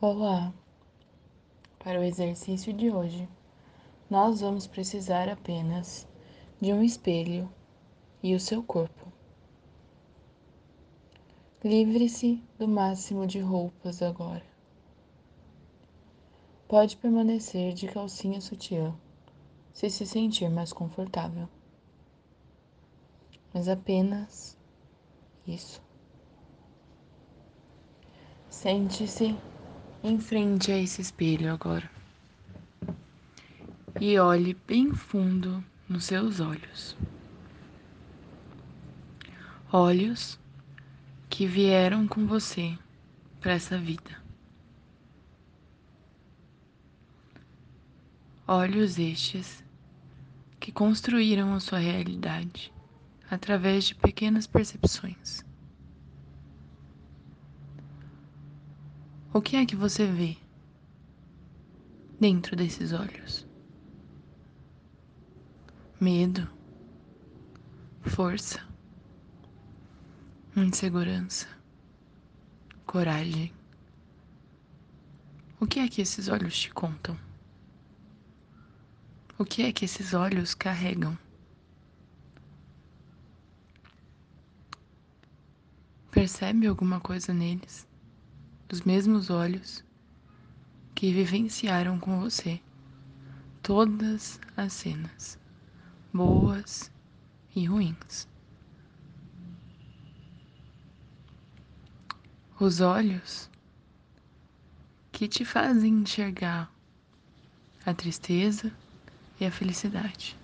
Olá! Para o exercício de hoje, nós vamos precisar apenas de um espelho e o seu corpo. Livre-se do máximo de roupas agora. Pode permanecer de calcinha sutiã se se sentir mais confortável. Mas apenas isso. Sente-se em frente a esse espelho agora e olhe bem fundo nos seus olhos. Olhos que vieram com você para essa vida. Olhos estes que construíram a sua realidade através de pequenas percepções. O que é que você vê dentro desses olhos? Medo, força, insegurança, coragem. O que é que esses olhos te contam? O que é que esses olhos carregam? Percebe alguma coisa neles? Dos mesmos olhos que vivenciaram com você todas as cenas, boas e ruins. Os olhos que te fazem enxergar a tristeza e a felicidade,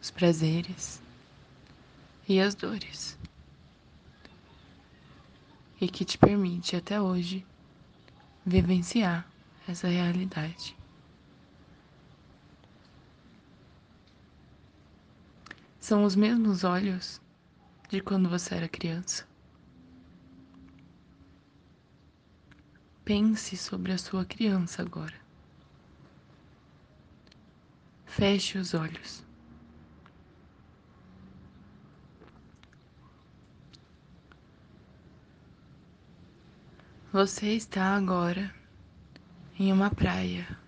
os prazeres e as dores e que te permite até hoje vivenciar essa realidade. São os mesmos olhos de quando você era criança. Pense sobre a sua criança agora. Feche os olhos. Você está agora em uma praia.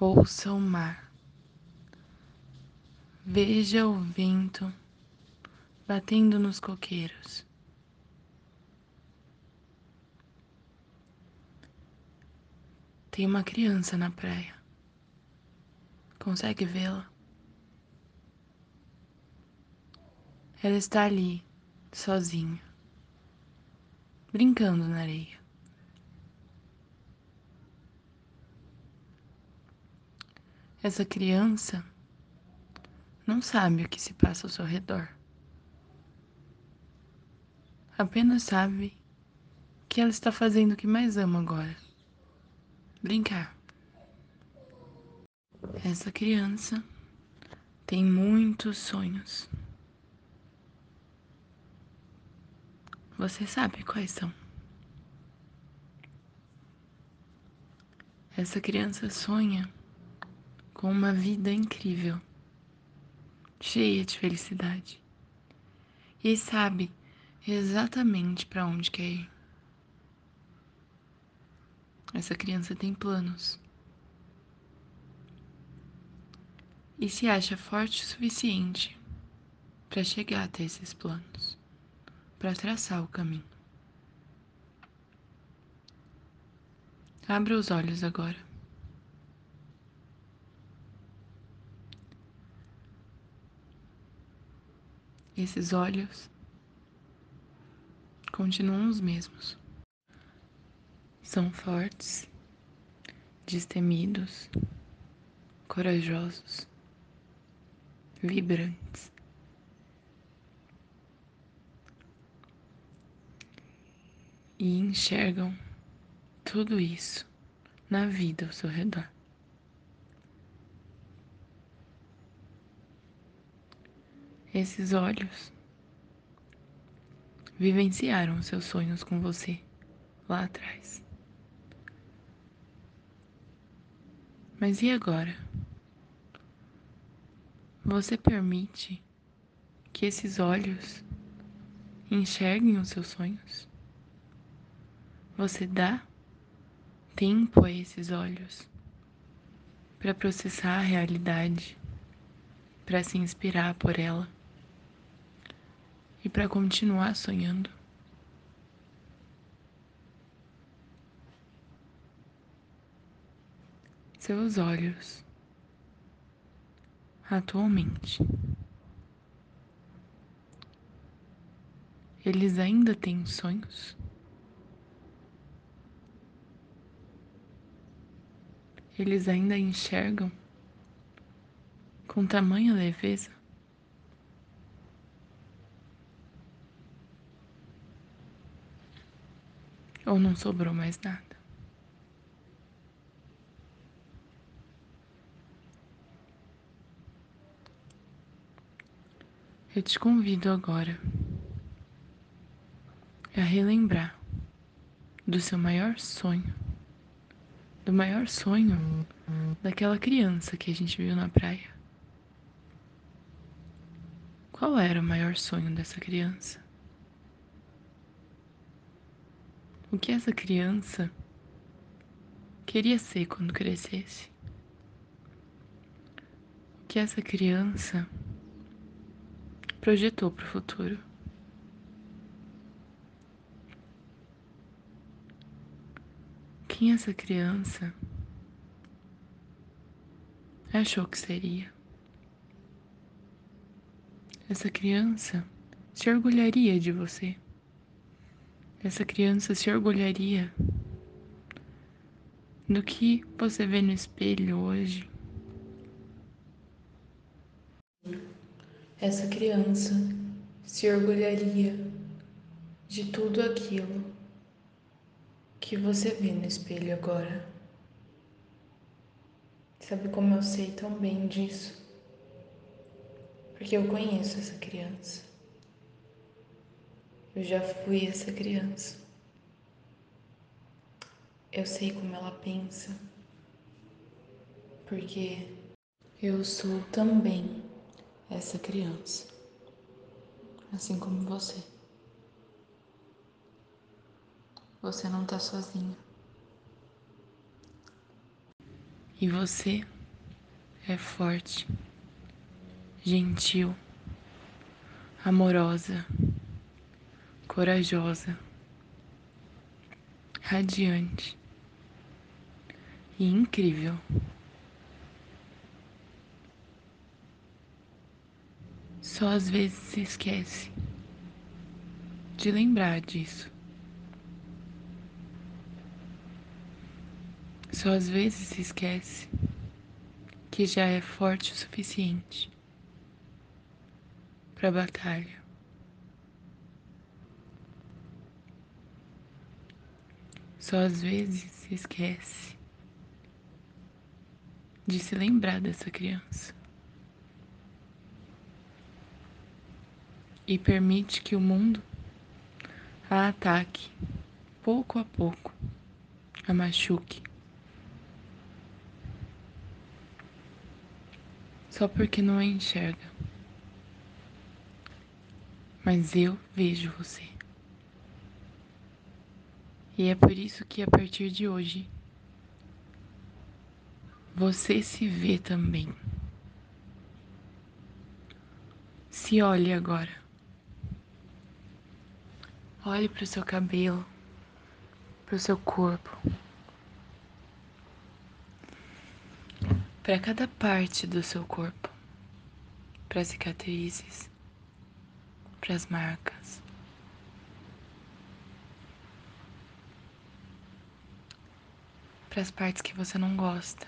Ouça o mar. Veja o vento batendo nos coqueiros. Tem uma criança na praia. Consegue vê-la? Ela está ali, sozinha brincando na areia. Essa criança não sabe o que se passa ao seu redor. Apenas sabe que ela está fazendo o que mais ama agora: brincar. Essa criança tem muitos sonhos. Você sabe quais são. Essa criança sonha com uma vida incrível, cheia de felicidade, e sabe exatamente para onde quer ir. Essa criança tem planos. E se acha forte o suficiente para chegar até esses planos para traçar o caminho. Abra os olhos agora. Esses olhos continuam os mesmos. São fortes, destemidos, corajosos, vibrantes. E enxergam tudo isso na vida ao seu redor. Esses olhos vivenciaram seus sonhos com você lá atrás. Mas e agora? Você permite que esses olhos enxerguem os seus sonhos? Você dá tempo a esses olhos para processar a realidade, para se inspirar por ela e para continuar sonhando? Seus olhos atualmente eles ainda têm sonhos? Eles ainda enxergam com tamanha leveza? Ou não sobrou mais nada? Eu te convido agora a relembrar do seu maior sonho, do maior sonho daquela criança que a gente viu na praia. Qual era o maior sonho dessa criança? O que essa criança queria ser quando crescesse? O que essa criança projetou para o futuro? Quem essa criança achou que seria? Essa criança se orgulharia de você. Essa criança se orgulharia do que você vê no espelho hoje. Essa criança se orgulharia de tudo aquilo que você vê no espelho agora. Sabe como eu sei tão bem disso? Porque eu conheço essa criança. Eu já fui essa criança. Eu sei como ela pensa. Porque eu sou também essa criança. Assim como você. Você não tá sozinho. E você é forte, gentil, amorosa corajosa, radiante e incrível. Só às vezes se esquece de lembrar disso. Só às vezes se esquece que já é forte o suficiente para a batalha. Só às vezes se esquece de se lembrar dessa criança. E permite que o mundo a ataque pouco a pouco, a machuque. Só porque não a enxerga. Mas eu vejo você. E é por isso que a partir de hoje você se vê também. Se olhe agora. Olhe para o seu cabelo, para o seu corpo, para cada parte do seu corpo, para as cicatrizes, para as marcas. para as partes que você não gosta.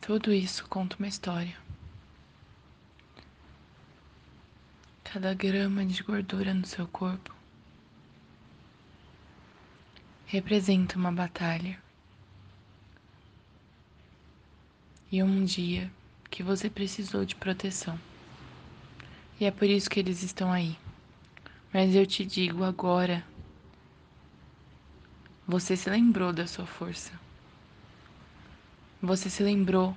Tudo isso conta uma história. Cada grama de gordura no seu corpo representa uma batalha. E um dia que você precisou de proteção. E é por isso que eles estão aí. Mas eu te digo agora, você se lembrou da sua força. Você se lembrou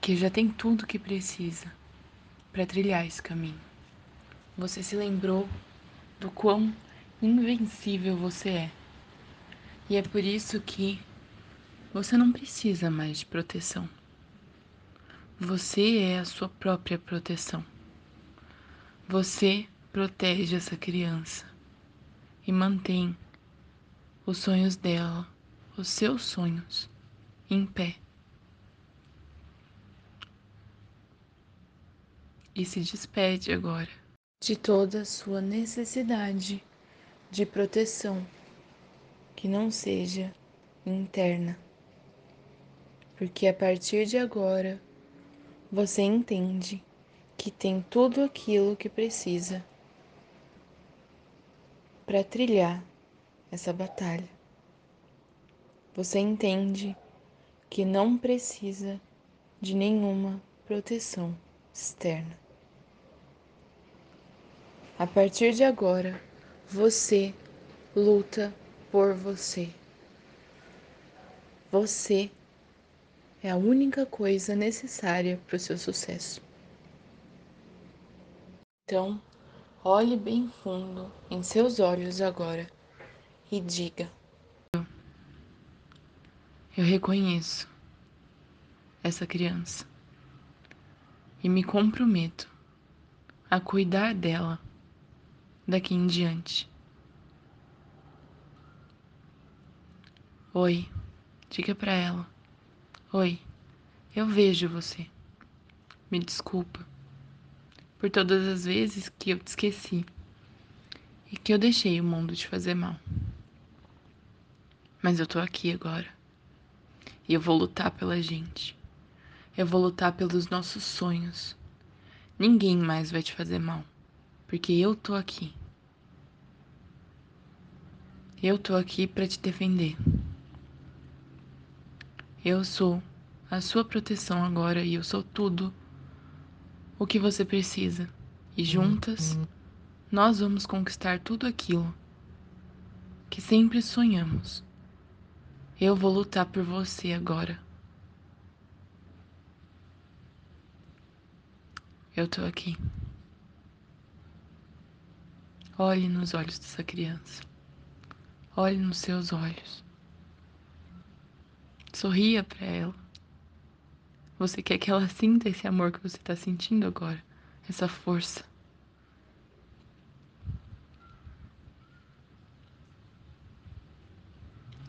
porque já tem tudo que precisa para trilhar esse caminho. Você se lembrou do quão invencível você é. E é por isso que você não precisa mais de proteção. Você é a sua própria proteção. Você protege essa criança e mantém os sonhos dela, os seus sonhos, em pé. E se despede agora de toda a sua necessidade de proteção que não seja interna. Porque a partir de agora você entende que tem tudo aquilo que precisa para trilhar essa batalha. Você entende que não precisa de nenhuma proteção externa. A partir de agora, você luta por você. Você é a única coisa necessária para o seu sucesso. Então, olhe bem fundo em seus olhos agora e diga: Eu reconheço essa criança e me comprometo a cuidar dela daqui em diante. Oi, diga para ela. Oi, eu vejo você. Me desculpa por todas as vezes que eu te esqueci e que eu deixei o mundo te fazer mal. Mas eu tô aqui agora. E eu vou lutar pela gente. Eu vou lutar pelos nossos sonhos. Ninguém mais vai te fazer mal, porque eu tô aqui. Eu tô aqui para te defender. Eu sou a sua proteção agora e eu sou tudo o que você precisa. E juntas, nós vamos conquistar tudo aquilo que sempre sonhamos. Eu vou lutar por você agora. Eu tô aqui. Olhe nos olhos dessa criança. Olhe nos seus olhos. Sorria para ela. Você quer que ela sinta esse amor que você está sentindo agora, essa força.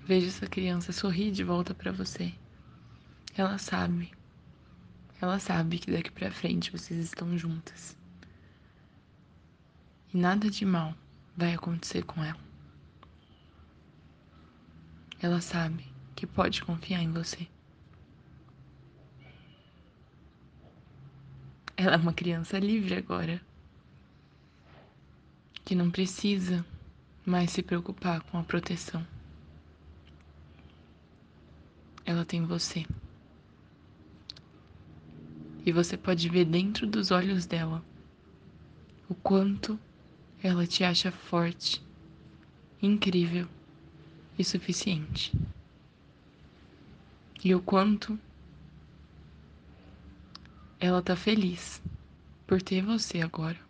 Veja essa criança sorrir de volta para você. Ela sabe. Ela sabe que daqui para frente vocês estão juntas. E nada de mal vai acontecer com ela. Ela sabe que pode confiar em você. Ela é uma criança livre agora. Que não precisa mais se preocupar com a proteção ela tem você. E você pode ver dentro dos olhos dela o quanto ela te acha forte, incrível e suficiente. E o quanto ela tá feliz por ter você agora.